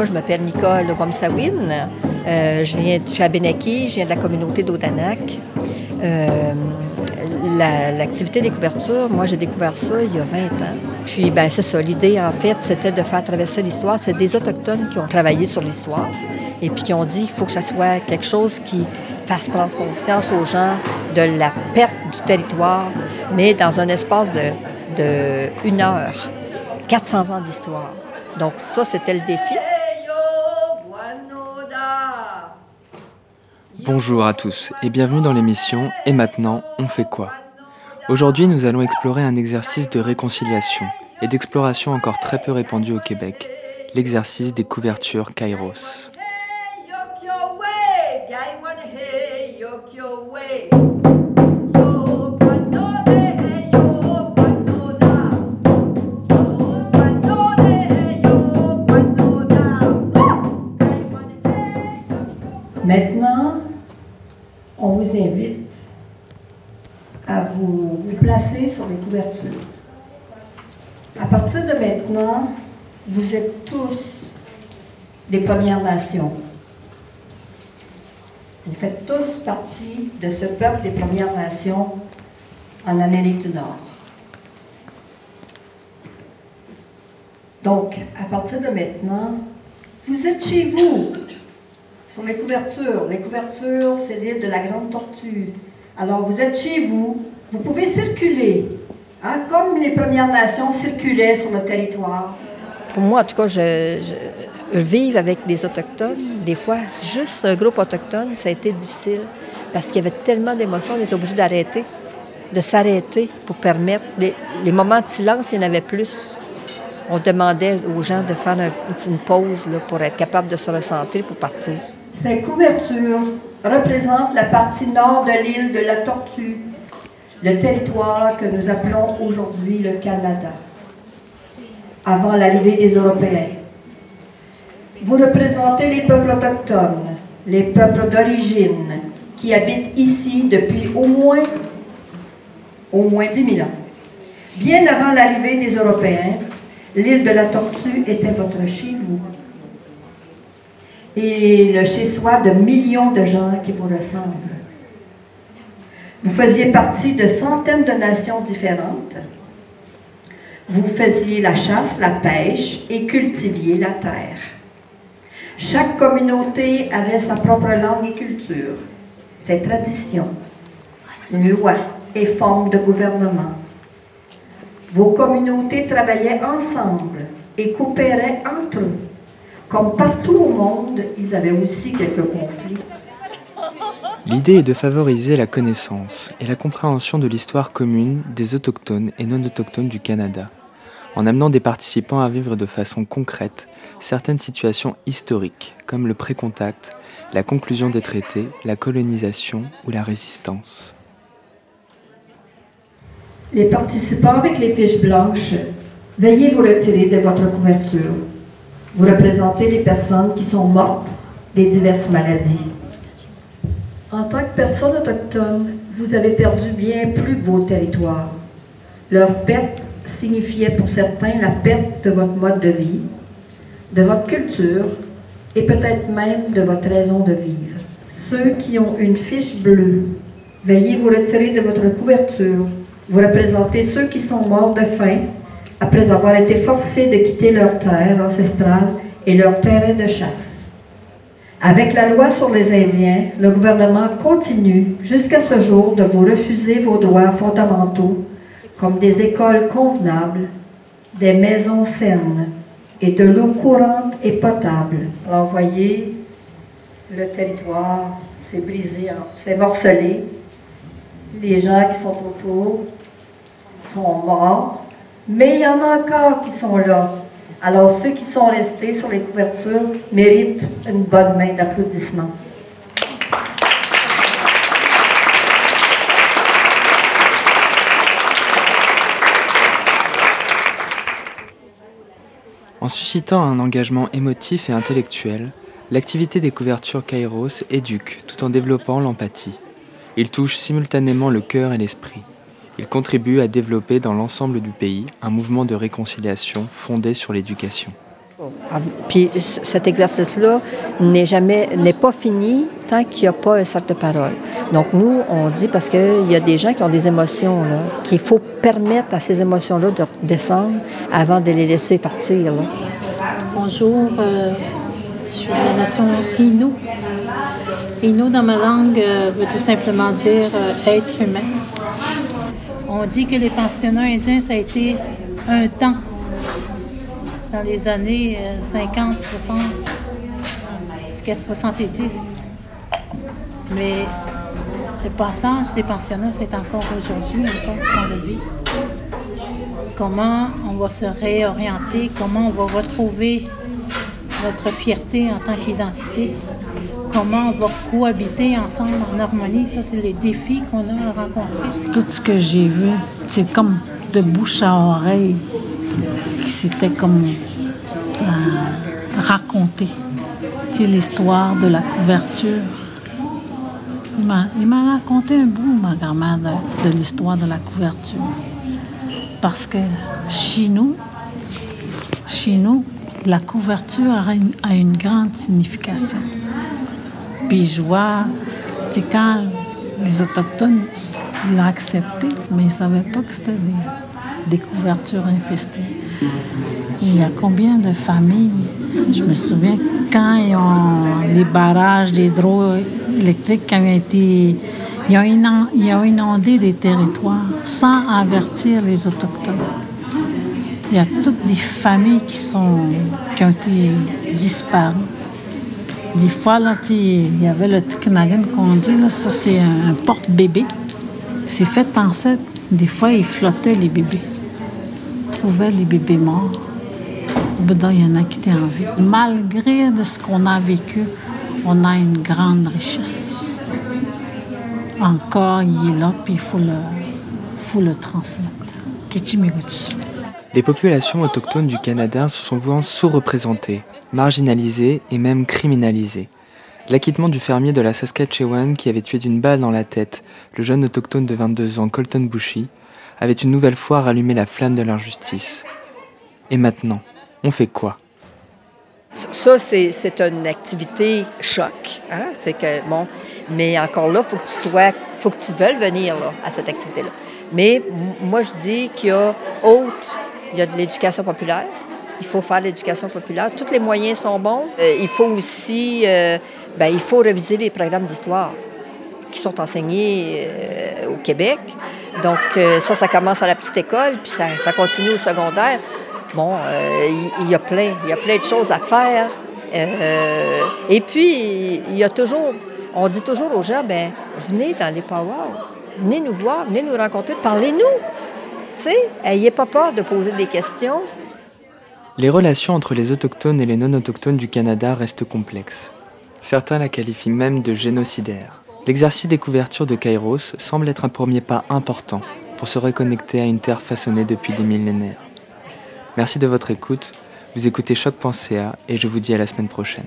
Moi, je m'appelle Nicole Wamsawin. Euh, je, je suis à Benaki, je viens de la communauté d'Odanak. Euh, la- L'activité des couvertures, moi, j'ai découvert ça il y a 20 ans. Puis, ben, c'est ça. L'idée, en fait, c'était de faire traverser l'histoire. C'est des Autochtones qui ont travaillé sur l'histoire et puis qui ont dit qu'il faut que ça soit quelque chose qui fasse prendre conscience aux gens de la perte du territoire, mais dans un espace de, de une heure. 400 ans d'histoire. Donc, ça, c'était le défi. Bonjour à tous et bienvenue dans l'émission Et maintenant, on fait quoi? Aujourd'hui, nous allons explorer un exercice de réconciliation et d'exploration encore très peu répandu au Québec, l'exercice des couvertures Kairos. À partir de maintenant, vous êtes tous des Premières Nations. Vous faites tous partie de ce peuple des Premières Nations en Amérique du Nord. Donc, à partir de maintenant, vous êtes chez vous, sur les couvertures. Les couvertures, c'est l'île de la Grande Tortue. Alors, vous êtes chez vous, vous pouvez circuler, hein, comme les Premières Nations circulaient sur le territoire. Pour moi, en tout cas, je, je- vivre avec des Autochtones, des fois, juste un groupe autochtone, ça a été difficile parce qu'il y avait tellement d'émotions, on était obligé d'arrêter, de s'arrêter pour permettre. Les, les moments de silence, il y en avait plus. On demandait aux gens de faire un- une pause là, pour être capable de se recentrer pour partir. Ces couvertures représentent la partie nord de l'île de la Tortue, le territoire que nous appelons aujourd'hui le Canada, avant l'arrivée des Européens. Vous représentez les peuples autochtones, les peuples d'origine, qui habitent ici depuis au moins, au moins 10 000 ans. Bien avant l'arrivée des Européens, l'île de la Tortue était votre chez vous et le chez-soi de millions de gens qui vous ressemblent. Vous faisiez partie de centaines de nations différentes. Vous faisiez la chasse, la pêche et cultiviez la terre. Chaque communauté avait sa propre langue et culture, ses traditions, lois et formes de gouvernement. Vos communautés travaillaient ensemble et coopéraient entre eux. Comme partout au monde, ils avaient aussi quelques conflits. L'idée est de favoriser la connaissance et la compréhension de l'histoire commune des autochtones et non autochtones du Canada, en amenant des participants à vivre de façon concrète certaines situations historiques comme le pré-contact, la conclusion des traités, la colonisation ou la résistance. Les participants avec les fiches blanches, veuillez vous retirer de votre couverture. Vous représentez les personnes qui sont mortes des diverses maladies. En tant que personne autochtone, vous avez perdu bien plus que vos territoires. Leur perte signifiait pour certains la perte de votre mode de vie, de votre culture et peut-être même de votre raison de vivre. Ceux qui ont une fiche bleue, veuillez vous retirer de votre couverture. Vous représentez ceux qui sont morts de faim après avoir été forcés de quitter leur terre ancestrale et leur terrain de chasse. Avec la loi sur les Indiens, le gouvernement continue jusqu'à ce jour de vous refuser vos droits fondamentaux comme des écoles convenables, des maisons saines et de l'eau courante et potable. Alors, voyez, le territoire, c'est brisé, c'est morcelé. Les gens qui sont autour sont morts, mais il y en a encore qui sont là. Alors ceux qui sont restés sur les couvertures méritent une bonne main d'applaudissements. En suscitant un engagement émotif et intellectuel, l'activité des couvertures Kairos éduque tout en développant l'empathie. Il touche simultanément le cœur et l'esprit. Il contribue à développer dans l'ensemble du pays un mouvement de réconciliation fondé sur l'éducation. Ah, puis cet exercice-là n'est jamais, n'est pas fini tant qu'il n'y a pas un cercle de parole. Donc nous, on dit parce qu'il y a des gens qui ont des émotions, là, qu'il faut permettre à ces émotions-là de descendre avant de les laisser partir. Bonjour, euh, je suis de la nation Innu. Innu dans ma langue euh, veut tout simplement dire euh, être humain. On dit que les pensionnats indiens, ça a été un temps dans les années 50, 60, jusqu'à 70. Mais le passage des pensionnats, c'est encore aujourd'hui, encore dans la vie. Comment on va se réorienter, comment on va retrouver notre fierté en tant qu'identité, comment on va cohabiter ensemble en harmonie, ça c'est les défis qu'on a à rencontrer. Tout ce que j'ai vu, c'est comme de bouche à oreille c'était comme euh, raconter l'histoire de la couverture. Il m'a raconté un bout, ma grand-mère, de, l'histoire de la couverture. Parce que chez nous, chez nous, la couverture a une, grande signification. Vois, quand les Autochtones l'ont accepté, mais ils ne savaient pas que c'était des, des couvertures infestées. Il y a combien de familles? Je me souviens quand ils ont, les barrages d'hydroélectriques qui ont été. Ils ont, inondé des territoires sans avertir les Autochtones. Il y a toutes des familles qui, sont, qui ont été disparues. Des fois, là, il y avait le Tiknagan qu'on dit, là, ça c'est un porte-bébé. C'est fait en cette. Des fois, ils flottaient les bébés trouvait les bébés morts. Dedans, il y en a qui étaient en vie. Malgré de ce qu'on a vécu, on a une grande richesse. Encore, il est là, puis il faut le, faut le transmettre. Les populations autochtones du Canada se sont souvent sous-représentées, marginalisées et même criminalisées. L'acquittement du fermier de la Saskatchewan qui avait tué d'une balle dans la tête le jeune autochtone de 22 ans Colton Bushy avait une nouvelle fois rallumé la flamme de l'injustice. Et maintenant, on fait quoi? Ça, c'est une activité choc. Hein? C'est que, bon, mais encore là, faut que tu sois, faut que tu veuilles venir à cette activité-là. Mais moi, je dis qu'il y a autre, il y a de l'éducation populaire. Il faut faire l'éducation populaire. Tous les moyens sont bons. Euh, il faut aussi, euh, ben, il faut réviser les programmes d'histoire qui sont enseignés euh, au Québec. Donc, ça, ça commence à la petite école, puis ça, continue au secondaire. Bon, il, y a plein, il y a plein de choses à faire. Et puis, il y a toujours, on dit toujours aux gens, ben venez dans les power, venez nous voir, venez nous rencontrer, parlez-nous. Tu sais, ayez pas peur de poser des questions. Les relations entre les autochtones et les non-autochtones du Canada restent complexes. Certains la qualifient même de génocidaire. L'exercice des couvertures de Kairos semble être un premier pas important pour se reconnecter à une terre façonnée depuis des millénaires. Merci de votre écoute. Vous écoutez choc.ca et je vous dis à la semaine prochaine.